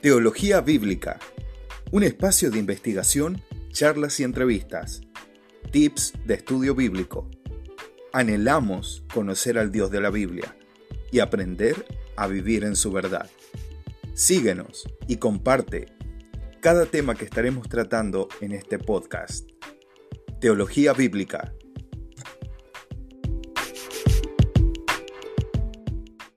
Teología Bíblica, un espacio de investigación, charlas y entrevistas, tips de estudio bíblico. Anhelamos conocer al Dios de la Biblia y aprender a vivir en su verdad. Síguenos y comparte cada tema que estaremos tratando en este podcast. Teología Bíblica